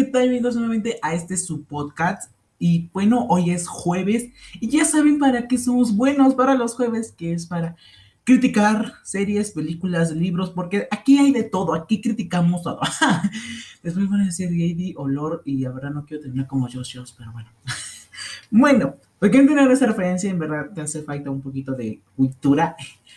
¿qué? Bienvenidos nuevamente a este su podcast. Y bueno, hoy es jueves y ya saben para qué somos buenos para los jueves, que es para criticar series, películas, libros, porque aquí hay de todo, aquí criticamos todo. Después van a decir Gady, olor y ahora no quiero terminar como Josh Josh, pero bueno. bueno, porque entender esa referencia en verdad te hace falta un poquito de cultura.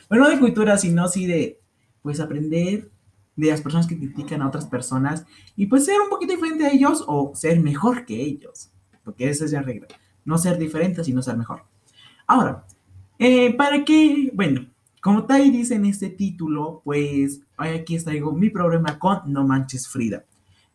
Bueno, no de cultura, sino sí de pues aprender de las personas que critican a otras personas y pues ser un poquito diferente a ellos o ser mejor que ellos, porque esa es la regla, no ser diferente, sino ser mejor. Ahora, eh, para que, bueno, como Tai dice en este título, pues aquí traigo mi problema con No Manches Frida.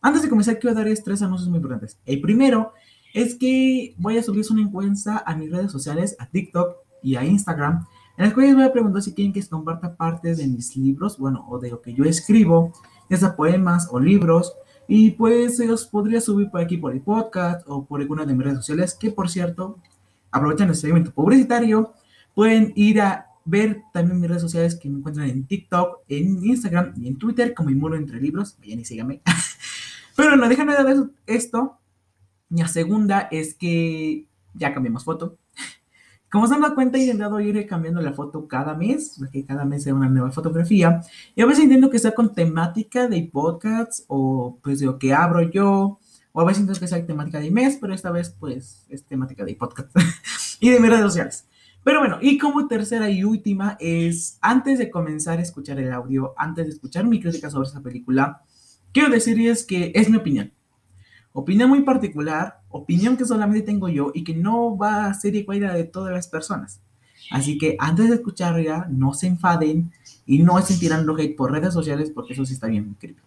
Antes de comenzar, quiero dar tres anuncios muy importantes. El primero es que voy a subir una encuesta a mis redes sociales, a TikTok y a Instagram, en las cuales voy a preguntar si quieren que se comparta partes de mis libros, bueno, o de lo que yo escribo, ya sea poemas o libros, y pues los podría subir por aquí por el podcast o por alguna de mis redes sociales, que por cierto, aprovechan el segmento publicitario, pueden ir a ver también mis redes sociales que me encuentran en TikTok, en Instagram y en Twitter como muro Entre Libros, vayan y síganme. Pero no, déjenme ver esto. La segunda es que ya cambiamos foto. Como se han dado cuenta, he intentado ir cambiando la foto cada mes, porque cada mes sea una nueva fotografía. Y a veces intento que sea con temática de podcasts o pues de lo que abro yo. O a veces intento que sea temática de mes, pero esta vez pues es temática de podcast y de mis redes sociales. Pero bueno, y como tercera y última es, antes de comenzar a escuchar el audio, antes de escuchar mi crítica sobre esta película, quiero decirles que es mi opinión. Opinión muy particular, opinión que solamente tengo yo y que no va a ser igual a de todas las personas. Así que antes de escucharla, no se enfaden y no estén tirando hate por redes sociales porque eso sí está bien escrito.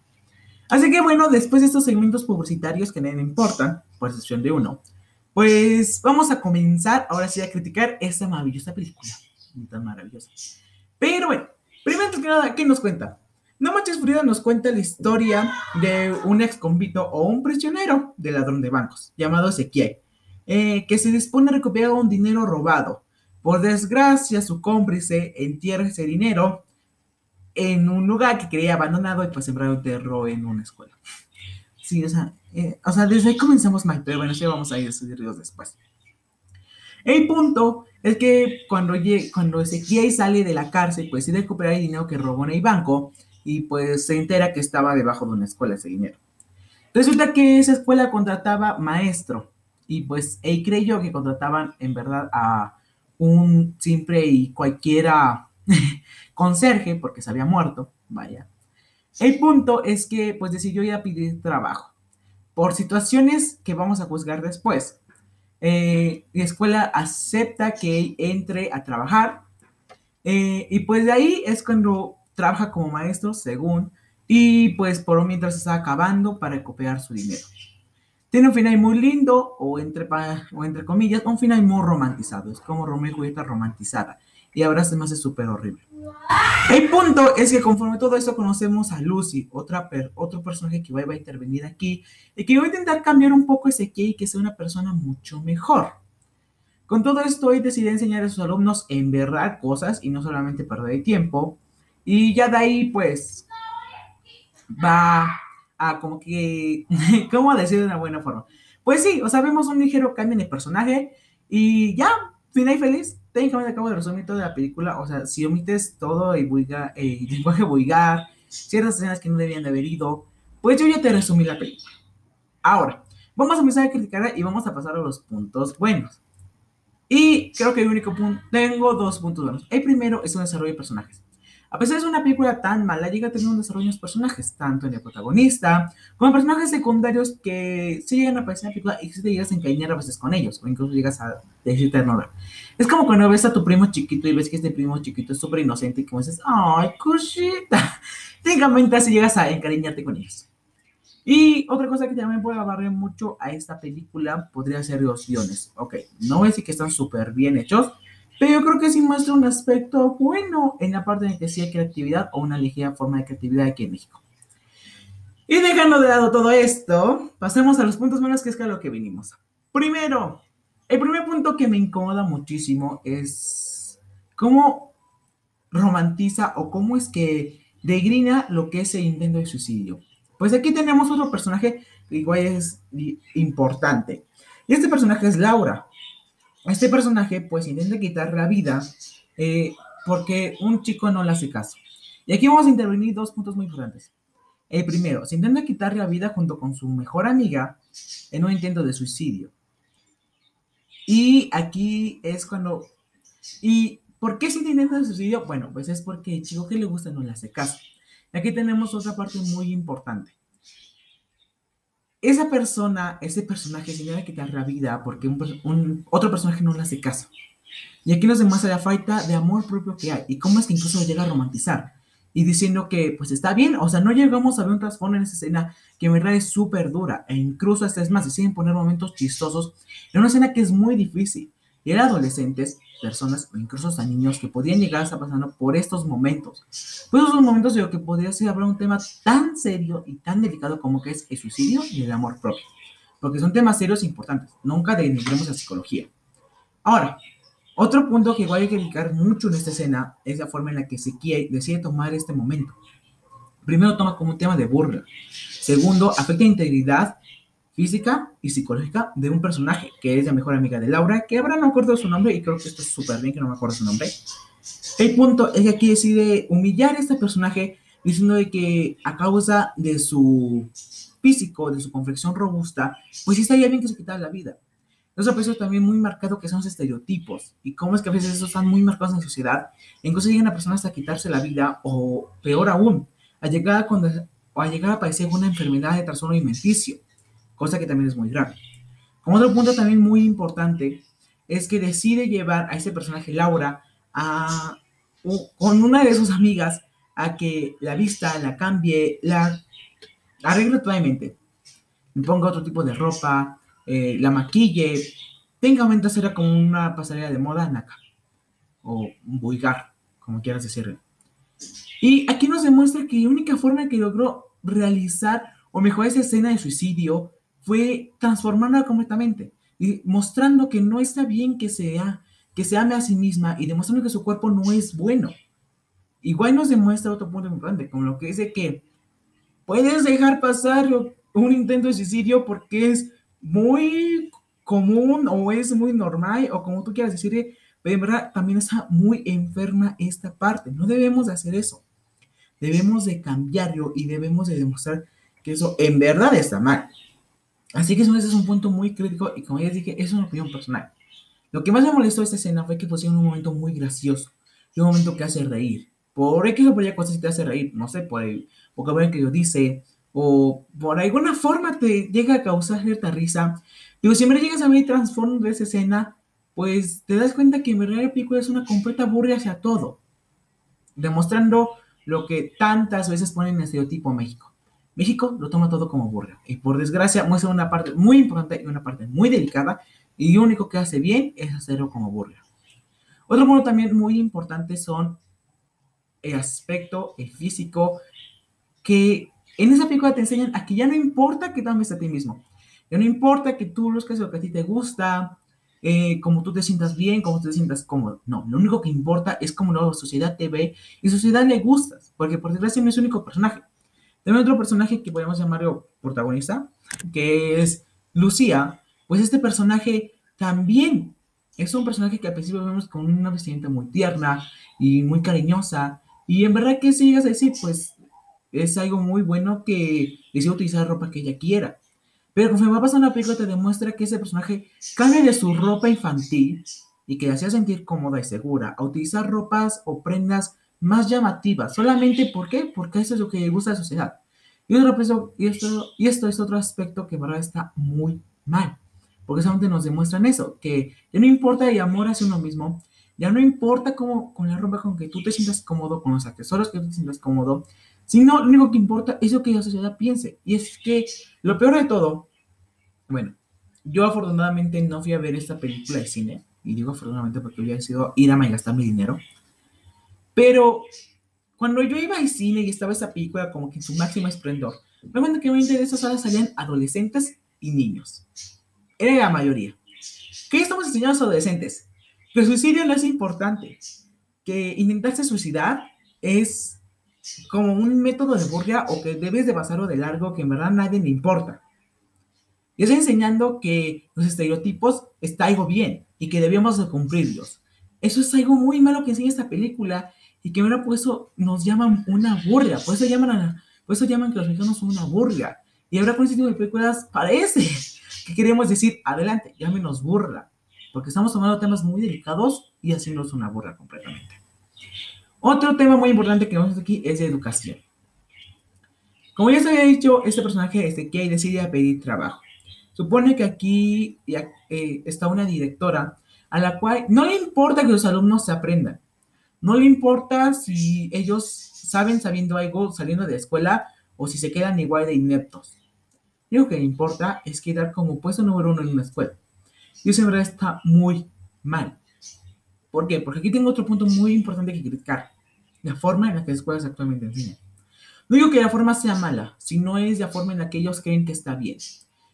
Así que bueno, después de estos segmentos publicitarios que no importan, por excepción de uno, pues vamos a comenzar ahora sí a criticar esta maravillosa película. Tan maravillosa. Pero bueno, primero que nada, ¿qué nos cuenta? No Manches Frida nos cuenta la historia de un ex convicto o un prisionero de ladrón de bancos llamado Ezequiel, eh, que se dispone a recuperar un dinero robado. Por desgracia, su cómplice entierra ese dinero en un lugar que creía abandonado y pues sembrado terror en una escuela. Sí, o sea, eh, o sea, desde ahí comenzamos mal, pero bueno, ya vamos a ir a estudiarlos después. El punto es que cuando, cuando Ezequiel sale de la cárcel, pues decide recuperar el dinero que robó en el banco y pues se entera que estaba debajo de una escuela ese dinero. Resulta que esa escuela contrataba maestro y pues él creyó que contrataban en verdad a un simple y cualquiera conserje porque se había muerto, vaya. El punto es que pues decidió ir a pedir trabajo por situaciones que vamos a juzgar después. Eh, la escuela acepta que entre a trabajar eh, y pues de ahí es cuando trabaja como maestro, según, y pues por mientras está acabando para recuperar su dinero. Tiene un final muy lindo, o entre, o entre comillas, un final muy romantizado. Es como Romeo y Julieta romantizada. Y ahora se me hace súper horrible. El punto es que conforme todo esto conocemos a Lucy, otra otro personaje que va, a intervenir aquí, y que va a intentar cambiar un poco ese que y que sea una persona mucho mejor. Con todo esto, hoy decidí enseñar a sus alumnos en verdad cosas y no solamente perder tiempo. Y ya de ahí, pues, va a como que, ¿cómo decir de una buena forma? Pues sí, o sea, vemos un ligero cambio en el personaje y ya, final feliz. Técnicamente acabo de resumir toda la película, o sea, si omites todo el, el lenguaje vulgar, ciertas escenas que no debían de haber ido, pues yo ya te resumí la película. Ahora, vamos a empezar a criticarla y vamos a pasar a los puntos buenos. Y creo que el único punto, tengo dos puntos buenos. El primero es un desarrollo de personajes. A pesar de ser una película tan mala, llega a tener un desarrollo de personajes, tanto en el protagonista como en personajes secundarios que sí llegan a aparecer en la película y que te llegas a encariñar a veces con ellos, o incluso llegas a decirte no. Es como cuando ves a tu primo chiquito y ves que este primo chiquito es súper inocente y como dices, ¡ay, cosita! Técnicamente así llegas a encariñarte con ellos. Y otra cosa que también puede barrer mucho a esta película podría ser los guiones. Ok, no voy a decir que están súper bien hechos, pero yo creo que sí muestra un aspecto bueno en la parte de que sí hay creatividad o una ligera forma de creatividad aquí en México. Y dejando de lado todo esto, pasemos a los puntos buenos que es a lo que vinimos. Primero, el primer punto que me incomoda muchísimo es cómo romantiza o cómo es que degrina lo que es el intento de suicidio. Pues aquí tenemos otro personaje igual es importante. Y este personaje es Laura. Este personaje pues intenta quitar la vida eh, porque un chico no le hace caso. Y aquí vamos a intervenir dos puntos muy importantes. El primero, se intenta quitar la vida junto con su mejor amiga en un intento de suicidio. Y aquí es cuando... ¿Y por qué se intenta de suicidio? Bueno, pues es porque el chico que le gusta no le hace caso. Y aquí tenemos otra parte muy importante. Esa persona, ese personaje se intenta quitar la vida porque un, otro personaje no le hace caso. Y aquí nos demuestra la falta de amor propio que hay y cómo es que incluso lo llega a romantizar y diciendo que pues está bien, o sea, no llegamos a ver un trasfondo en esa escena que en verdad es súper dura e incluso hasta es más, deciden poner momentos chistosos en una escena que es muy difícil. Y eran adolescentes, personas o incluso hasta niños que podían llegar a estar pasando por estos momentos. Pues esos momentos de lo que podría ser hablar un tema tan serio y tan delicado como que es el suicidio y el amor propio. Porque son temas serios e importantes. Nunca denigremos la psicología. Ahora, otro punto que igual hay que dedicar mucho en esta escena es la forma en la que se decide tomar este momento. Primero toma como un tema de burla. Segundo, afecta integridad física y psicológica de un personaje, que es la mejor amiga de Laura, que ahora no acuerdo su nombre y creo que esto es súper bien que no me acuerdo su nombre. El punto es que aquí decide humillar a este personaje diciendo de que a causa de su físico, de su complexión robusta, pues sí estaría bien que se quitara la vida. Eso aprecio también muy marcado que son los estereotipos y cómo es que a veces esos están muy marcados en la sociedad. Incluso llegan a personas a quitarse la vida o peor aún, a llegar a, a llegar a padecer una enfermedad de trastorno alimenticio, cosa que también es muy grave. Como otro punto también muy importante es que decide llevar a ese personaje Laura a, con una de sus amigas a que la vista la cambie, la arregle totalmente. Me ponga otro tipo de ropa, eh, la maquille, técnicamente será como una pasarela de moda naca o un vulgar, como quieras decirlo. Y aquí nos demuestra que la única forma que logró realizar o mejorar esa escena de suicidio fue transformarla completamente y mostrando que no está bien que sea que se ame a sí misma y demostrando que su cuerpo no es bueno. Igual nos demuestra otro punto importante, como lo que dice que puedes dejar pasar un intento de suicidio porque es muy común o es muy normal o como tú quieras decir, pero en verdad también está muy enferma esta parte. No debemos de hacer eso. Debemos de cambiarlo y debemos de demostrar que eso en verdad está mal. Así que eso es un punto muy crítico y como ya dije, es una opinión personal. Lo que más me molestó de esta escena fue que pusieron un momento muy gracioso y un momento que hace reír. Por X o por Y cosas te hace reír, no sé, por el vocabulario que yo dice, o por alguna forma te llega a causar cierta risa. Digo, siempre llegas a ver trasfondo de esa escena, pues te das cuenta que en verdad el película es una completa burla hacia todo, demostrando lo que tantas veces ponen en estereotipo México. México lo toma todo como burla y por desgracia muestra una parte muy importante y una parte muy delicada y lo único que hace bien es hacerlo como burla. Otro punto también muy importante son el aspecto el físico que en esa película te enseñan a que ya no importa que te a ti mismo. Ya no importa que tú busques lo que a ti te gusta, eh, como tú te sientas bien, como tú te sientas cómodo. No, lo único que importa es cómo la sociedad te ve y la sociedad le gustas, porque por desgracia no es el único personaje. También otro personaje que podemos llamarlo protagonista, que es Lucía, pues este personaje también es un personaje que al principio vemos con una vestimenta muy tierna y muy cariñosa, y en verdad que si llegas a decir, pues es algo muy bueno que decide utilizar ropa que ella quiera. Pero conforme va pasando la película te demuestra que ese personaje cambia de su ropa infantil y que le hacía sentir cómoda y segura a utilizar ropas o prendas más llamativas. ¿Solamente por qué? Porque eso es lo que le gusta a la sociedad. Y, otro, y, esto, y esto es otro aspecto que verdad está muy mal. Porque solamente nos demuestran eso, que ya no importa el amor hacia uno mismo, ya no importa cómo con la ropa con que tú te sientas cómodo, con los accesorios que tú te sientas cómodo, Sino, lo único que importa es lo que la sociedad piense. Y es que lo peor de todo, bueno, yo afortunadamente no fui a ver esta película de cine. Y digo afortunadamente porque hubiera sido ir a gastar mi dinero. Pero cuando yo iba al cine y estaba esa película como que en su máximo esplendor, me cuenta que de esas salas salían adolescentes y niños. Era la mayoría. ¿Qué estamos enseñando a los adolescentes? Que el suicidio no es importante. Que intentarse suicidar es como un método de burla o que debes de pasarlo de largo que en verdad nadie le importa. Y está enseñando que los estereotipos está algo bien y que debemos de cumplirlos. Eso es algo muy malo que enseña esta película y que ahora por eso nos llaman una burla, por eso llaman, por eso llaman que los mexicanos son una burla. Y ahora con este tipo de películas parece que queremos decir, adelante, llámenos burla, porque estamos tomando temas muy delicados y haciéndonos una burla completamente. Otro tema muy importante que vemos aquí es de educación. Como ya se había dicho, este personaje es de que decide pedir trabajo. Supone que aquí eh, está una directora a la cual no le importa que los alumnos se aprendan. No le importa si ellos saben sabiendo algo saliendo de la escuela o si se quedan igual de ineptos. Lo que le importa es quedar como puesto número uno en una escuela. Y eso en verdad está muy mal. ¿Por qué? Porque aquí tengo otro punto muy importante que criticar. La forma en la que las escuelas actualmente enseñan. No digo que la forma sea mala, sino es la forma en la que ellos creen que está bien.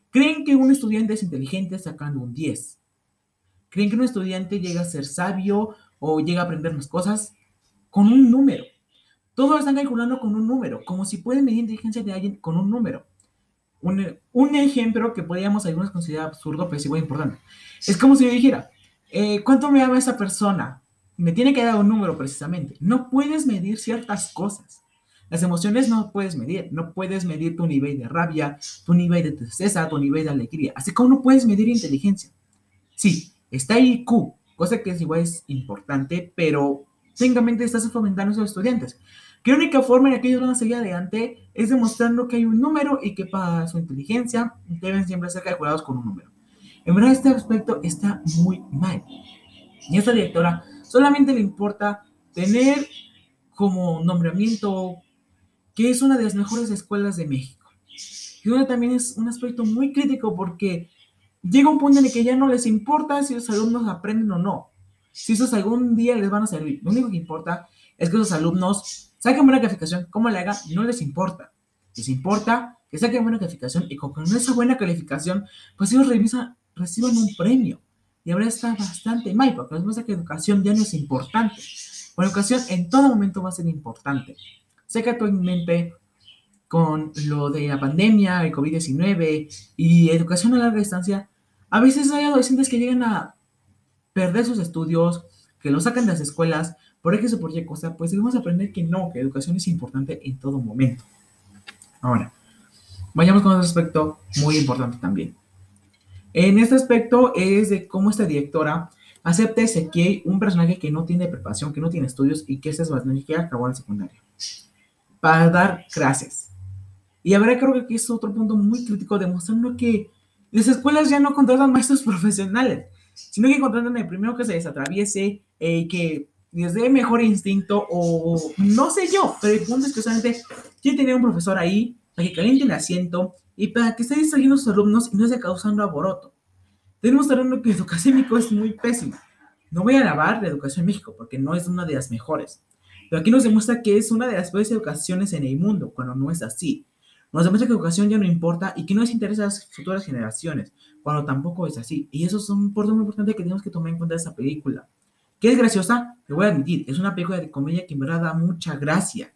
Creen que un estudiante es inteligente sacando un 10. Creen que un estudiante llega a ser sabio o llega a aprender más cosas con un número. Todo lo están calculando con un número, como si pueden medir inteligencia de alguien con un número. Un, un ejemplo que podríamos algunos considerar absurdo, pero es igual importante. Es como si yo dijera, eh, ¿cuánto me ama esa persona? Me tiene que dar un número precisamente. No puedes medir ciertas cosas. Las emociones no puedes medir. No puedes medir tu nivel de rabia, tu nivel de tristeza, tu nivel de alegría. Así como no puedes medir inteligencia. Sí, está IQ, cosa que es igual es importante, pero técnicamente estás fomentando a los estudiantes. Que la única forma en la que ellos van a seguir adelante es demostrando que hay un número y que para su inteligencia deben siempre ser calculados con un número. En verdad, este aspecto está muy mal. Y a esta directora solamente le importa tener como nombramiento que es una de las mejores escuelas de México. Y uno también es un aspecto muy crítico porque llega un punto en el que ya no les importa si los alumnos aprenden o no, si esos algún día les van a servir. Lo único que importa es que los alumnos saquen buena calificación, como le hagan, no les importa. Les importa que saquen buena calificación y con esa buena calificación, pues ellos reciban un premio. Y ahora está bastante mal, porque les muestra que educación ya no es importante. La educación en todo momento va a ser importante. Sé que actualmente con lo de la pandemia, el COVID-19 y educación a larga distancia, a veces hay adolescentes que llegan a perder sus estudios, que lo sacan de las escuelas, por X o por Y cosa, pues debemos aprender que no, que educación es importante en todo momento. Ahora, vayamos con otro aspecto muy importante también. En este aspecto es de cómo esta directora acepta Ezequiel, un personaje que no tiene preparación, que no tiene estudios y que es que acabó en secundaria, para dar clases. Y ahora creo que aquí es otro punto muy crítico, demostrando que las escuelas ya no contratan maestros profesionales, sino que contratan el primero que se les atraviese, eh, que les dé mejor instinto o no sé yo, pero el punto es que solamente quiere tener un profesor ahí para que caliente el asiento y para que esté distrayendo a sus alumnos y no esté causando aboroto. Tenemos hablando que el académico es muy pésimo. No voy a alabar la educación en México porque no es una de las mejores. Pero aquí nos demuestra que es una de las peores educaciones en el mundo, cuando no es así. Nos demuestra que educación ya no importa y que no les interesa a las futuras generaciones, cuando tampoco es así. Y eso es un punto muy importante que tenemos que tomar en cuenta de esta película. ¿Qué es graciosa? Te voy a admitir, es una película de comedia que en verdad da mucha gracia.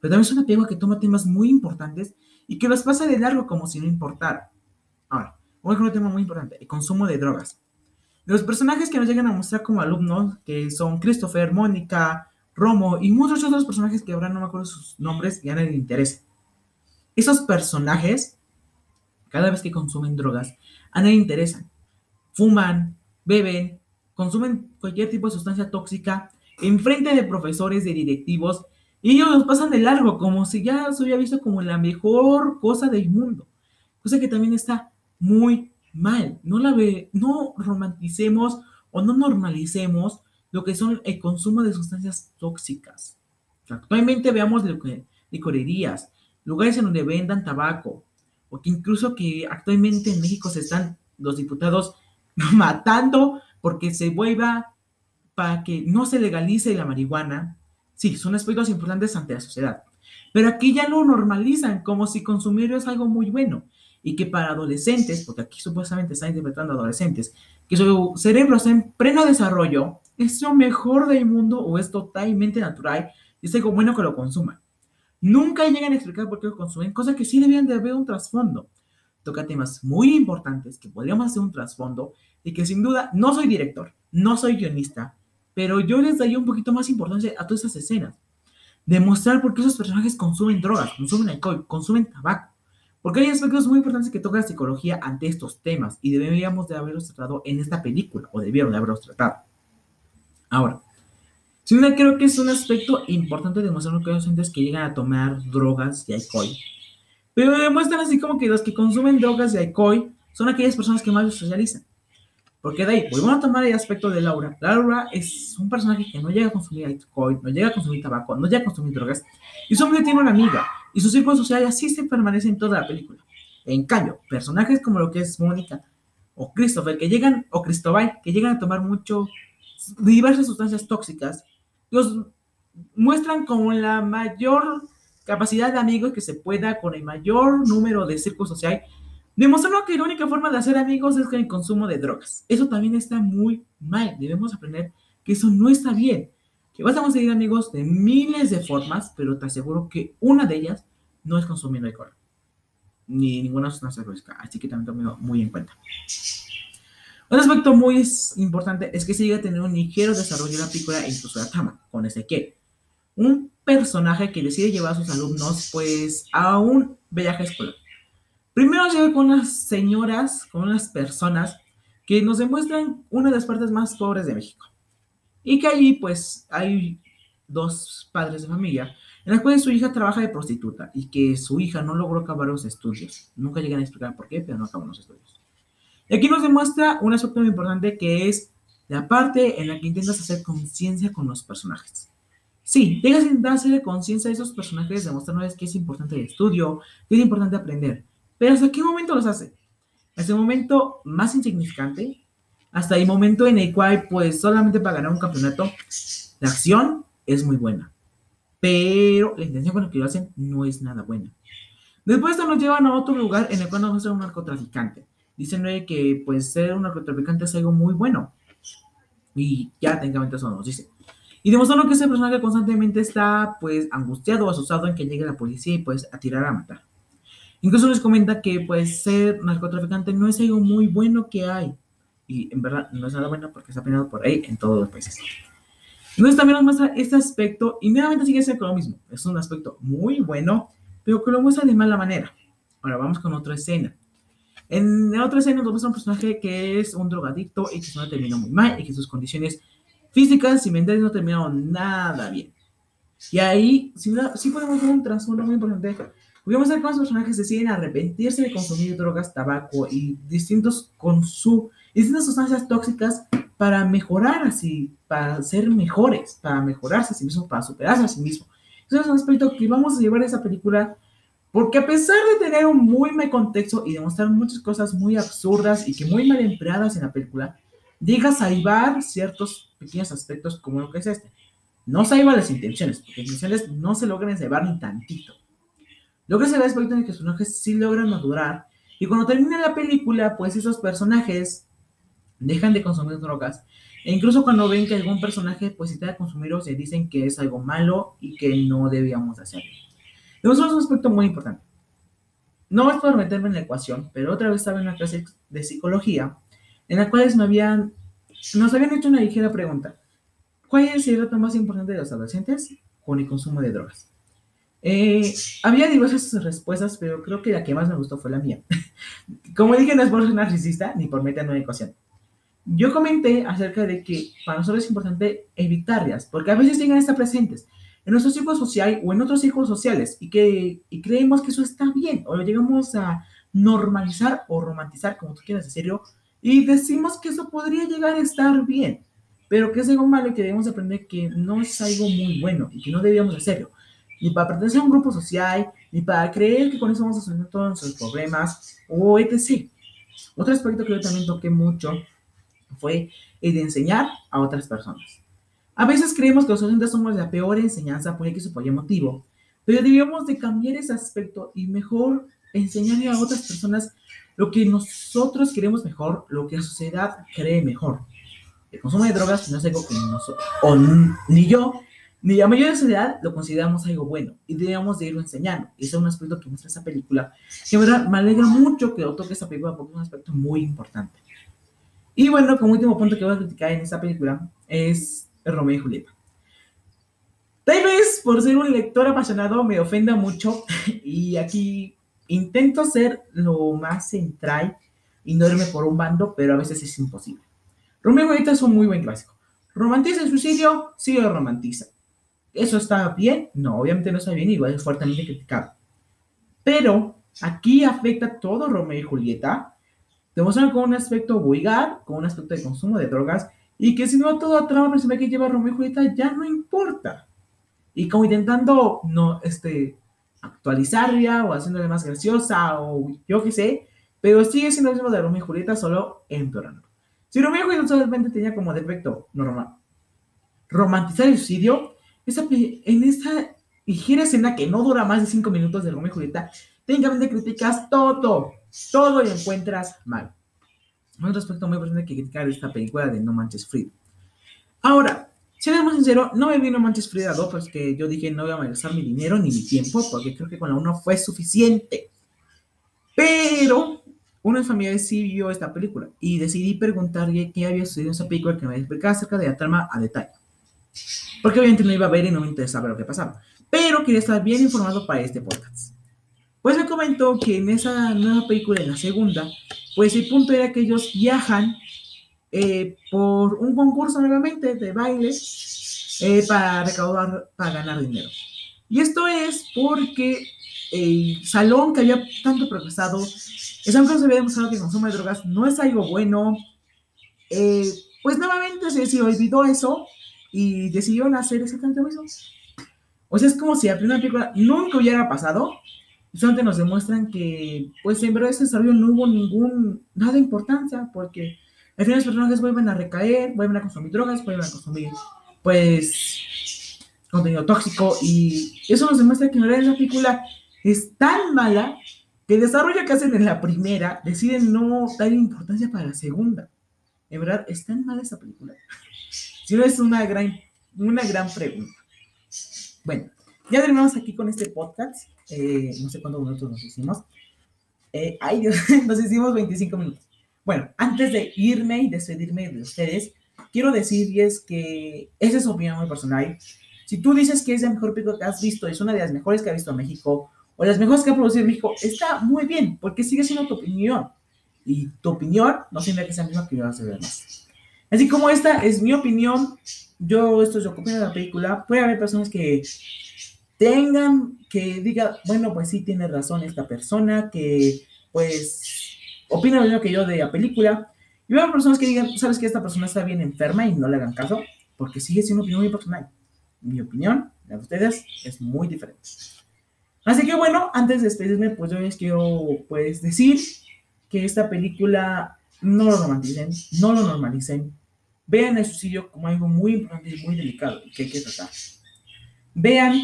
Pero también es una película que toma temas muy importantes y que los pasa de largo como si no importara. Ahora, un tema muy importante, el consumo de drogas. Los personajes que nos llegan a mostrar como alumnos, que son Christopher, Mónica, Romo y muchos otros personajes que ahora no me acuerdo sus nombres y a nadie le interesa. Esos personajes, cada vez que consumen drogas, a nadie interesan. Fuman, beben, consumen cualquier tipo de sustancia tóxica en frente de profesores, de directivos, y ellos los pasan de largo, como si ya se hubiera visto como la mejor cosa del mundo. Cosa que también está muy mal. No la ve, no romanticemos o no normalicemos lo que son el consumo de sustancias tóxicas. Actualmente veamos licorerías, lugares en donde vendan tabaco, o que incluso que actualmente en México se están los diputados matando porque se vuelva para que no se legalice la marihuana. Sí, son aspectos importantes ante la sociedad. Pero aquí ya lo normalizan como si consumir es algo muy bueno y que para adolescentes, porque aquí supuestamente están interpretando adolescentes, que su cerebro está en pleno desarrollo, es lo mejor del mundo o es totalmente natural y es algo bueno que lo consuman. Nunca llegan a explicar por qué lo consumen, cosa que sí debían de haber un trasfondo. toca temas muy importantes que podríamos hacer un trasfondo y que sin duda no soy director, no soy guionista, pero yo les daría un poquito más importancia a todas esas escenas. Demostrar por qué esos personajes consumen drogas, consumen alcohol, consumen tabaco. Porque hay aspectos muy importantes que toca la psicología ante estos temas y deberíamos de haberlos tratado en esta película o debieron de haberlos tratado. Ahora, duda creo que es un aspecto importante demostrar que hay docentes que llegan a tomar drogas y alcohol. Pero demuestran así como que los que consumen drogas y alcohol son aquellas personas que más socializan. Porque de ahí, volvemos a tomar el aspecto de Laura. Laura es un personaje que no llega a consumir alcohol, no llega a consumir tabaco, no llega a consumir drogas. Y solamente tiene una amiga. Y su círculo social así se permanece en toda la película. En cambio, personajes como lo que es Mónica o Christopher, que llegan, o Cristóbal, que llegan a tomar mucho, diversas sustancias tóxicas, los muestran como la mayor capacidad de amigos que se pueda, con el mayor número de círculos social, demostrando que la única forma de hacer amigos es con el consumo de drogas. Eso también está muy mal. Debemos aprender que eso no está bien. Que vas a conseguir amigos de miles de formas, pero te aseguro que una de ellas no es consumiendo alcohol. Ni ninguna sustancia tóxica. Así que también tomo muy en cuenta. Un aspecto muy importante es que se llega a tener un ligero desarrollo de la película e incluso la trama, con ese que un personaje que decide llevar a sus alumnos pues a un viaje escolar. Primero llega con unas señoras, con unas personas que nos demuestran una de las partes más pobres de México. Y que allí pues hay dos padres de familia en las cuales su hija trabaja de prostituta y que su hija no logró acabar los estudios. Nunca llegan a explicar por qué, pero no acabó los estudios. Y aquí nos demuestra un aspecto muy importante que es la parte en la que intentas hacer conciencia con los personajes. Sí, llegas a intentar hacer conciencia de esos personajes, demostrándoles que es importante el estudio, que es importante aprender. Pero ¿hasta qué momento los hace? Hasta el momento más insignificante, hasta el momento en el cual, pues, solamente para ganar un campeonato, la acción es muy buena. Pero la intención con la que lo hacen no es nada buena. Después esto nos llevan a otro lugar en el cual nos a ser un narcotraficante. Dicen que pues ser un narcotraficante es algo muy bueno. Y ya técnicamente eso nos dice. Y demostrando que ese personaje constantemente está pues angustiado o asustado en que llegue la policía y pues a tirar a matar. Incluso les comenta que pues ser narcotraficante no es algo muy bueno que hay. Y en verdad no es nada bueno porque está penado por ahí en todos los países. Entonces también nos muestra este aspecto y nuevamente sigue siendo lo mismo. Es un aspecto muy bueno, pero que lo muestra de mala manera. Ahora vamos con otra escena. En otra escena nos muestra un personaje que es un drogadicto y que se no terminó muy mal y que sus condiciones físicas y mentales no terminaron nada bien. Y ahí sí, podemos ver un trasfondo muy importante. Podemos ver cómo los personajes deciden arrepentirse de consumir drogas, tabaco y distintos su distintas sustancias tóxicas para mejorar así, para ser mejores, para mejorarse a sí mismos, para superarse a sí mismos. Eso es un aspecto que vamos a llevar a esa película porque a pesar de tener un muy mal contexto y demostrar muchas cosas muy absurdas y que muy mal empleadas en la película, llega a salvar ciertos pequeños aspectos como lo que es este. No salva las intenciones, porque las intenciones no se logran salvar ni tantito. Logra salvar aspecto en que los personajes sí logran madurar y cuando termina la película, pues esos personajes dejan de consumir drogas e incluso cuando ven que algún personaje pues está consumirlo, se dicen que es algo malo y que no debíamos hacerlo. Tenemos un aspecto muy importante. No es por meterme en la ecuación, pero otra vez estaba en una clase de psicología en la cual me habían, nos habían hecho una ligera pregunta. ¿Cuál es el reto más importante de los adolescentes con el consumo de drogas? Eh, había diversas respuestas, pero creo que la que más me gustó fue la mía. Como dije, no es por ser narcisista ni por meterme en una ecuación. Yo comenté acerca de que para nosotros es importante evitarlas, porque a veces llegan a estar presentes en nuestro círculo social o en otros círculos sociales y que y creemos que eso está bien o lo llegamos a normalizar o romantizar, como tú quieras decirlo, y decimos que eso podría llegar a estar bien, pero que es algo malo y que debemos aprender que no es algo muy bueno y que no debíamos hacerlo, ni para pertenecer a un grupo social, ni para creer que con eso vamos a solucionar todos nuestros problemas, o etc. Otro aspecto que yo también toqué mucho fue el de enseñar a otras personas. A veces creemos que los docentes somos la peor enseñanza, puede que eso fue motivo, pero debemos de cambiar ese aspecto y mejor enseñarle a otras personas lo que nosotros queremos mejor, lo que la sociedad cree mejor. El consumo de drogas no es algo que nosotros, o ni yo, ni la mayoría de la sociedad lo consideramos algo bueno y debemos de irlo enseñando. Y ese es un aspecto que muestra esa película, que verdad me alegra mucho que lo toque esta película porque es un aspecto muy importante. Y bueno, como último punto que voy a criticar en esta película es Romeo y Julieta. Tal vez por ser un lector apasionado me ofenda mucho y aquí intento ser lo más central y no irme por un bando, pero a veces es imposible. Romeo y Julieta es un muy buen clásico. ¿Romantiza el suicidio? Sí lo romantiza. ¿Eso está bien? No, obviamente no está bien, igual es fuertemente criticado. Pero aquí afecta todo Romeo y Julieta, demostrando con un aspecto vulgar, con un aspecto de consumo de drogas, y que si no toda trama principal que lleva Romeo y Julieta ya no importa. Y como intentando no, este, actualizarla o haciéndola más graciosa o yo qué sé, pero sigue siendo lo mismo de Romeo y Julieta, solo empeorando. Si Romeo y Julieta solamente tenía como defecto normal romantizar el suicidio, esa, en esa ligera escena que no dura más de 5 minutos de Romeo y Julieta, técnicamente criticas todo, todo y encuentras mal. Un aspecto muy importante que criticar esta película de No Manches Frida. Ahora, Seamos sincero, no me vino Manches Frida 2 porque yo dije no voy a malgastar mi dinero ni mi tiempo porque creo que con la 1 fue suficiente. Pero uno de familiares sí vio esta película y decidí preguntarle qué había sucedido en esa película que me explicaba acerca de la trama a detalle. Porque obviamente no iba a ver y no me interesaba lo que pasaba. Pero quería estar bien informado para este podcast. Pues me comentó que en esa nueva película, en la segunda, pues el punto era que ellos viajan eh, por un concurso nuevamente de baile eh, para recaudar, para ganar dinero. Y esto es porque el salón que había tanto progresado, el salón se había demostrado que consumo de drogas no es algo bueno, eh, pues nuevamente se, se, olvidó eso y decidieron hacer exactamente lo mismo. O sea, es como si la primera película nunca hubiera pasado, solamente nos demuestran que, pues en verdad ese desarrollo no hubo ningún, nada de importancia, porque al final los personajes vuelven a recaer, vuelven a consumir drogas, vuelven a consumir, pues, contenido tóxico. Y eso nos demuestra que en realidad la película es tan mala que el desarrollo que hacen en la primera deciden no dar importancia para la segunda. En verdad, ¿es tan mala esa película? Si no es una gran, una gran pregunta. Bueno, ya terminamos aquí con este podcast. Eh, no sé cuántos minutos nos hicimos. Eh, ay, nos hicimos 25 minutos. Bueno, antes de irme y despedirme de ustedes, quiero decirles que esa es opinión muy personal. Si tú dices que es la mejor película que has visto, es una de las mejores que ha visto México, o las mejores que ha producido México, está muy bien, porque sigue siendo tu opinión. Y tu opinión no significa que sea la misma que yo hace demás. Así como esta es mi opinión, yo esto es lo de la película. Puede haber personas que tengan, que digan, bueno, pues sí tiene razón esta persona, que pues opina lo mismo que yo de la película. Y veo personas que digan, sabes que esta persona está bien enferma y no le hagan caso, porque sigue siendo una opinión muy personal. Mi opinión, la de ustedes, es muy diferente. Así que bueno, antes de despedirme, pues yo les quiero pues decir que esta película no lo romanticen, no lo normalicen. Vean el suicidio como algo muy importante y muy delicado que hay que tratar. Vean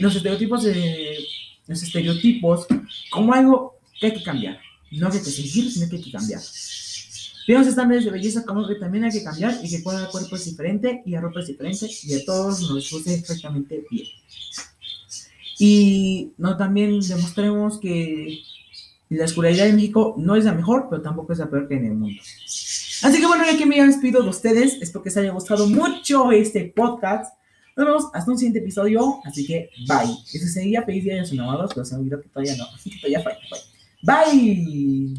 los estereotipos de los estereotipos como algo que hay que cambiar no hay que seguir, sino que hay que cambiar. Vemos estándares de belleza como que también hay que cambiar y que cada cuerpo es diferente y la ropa es diferente y a todos nos luce perfectamente bien. Y no también demostremos que la oscuridad de México no es la mejor, pero tampoco es la peor que en el mundo. Así que bueno, ya que me despido de ustedes, espero que les haya gustado mucho este podcast. Nos vemos hasta un siguiente episodio, así que bye. Eso sería pedir días renovados, pero se me que todavía no, así que todavía fue. Bye. Bye.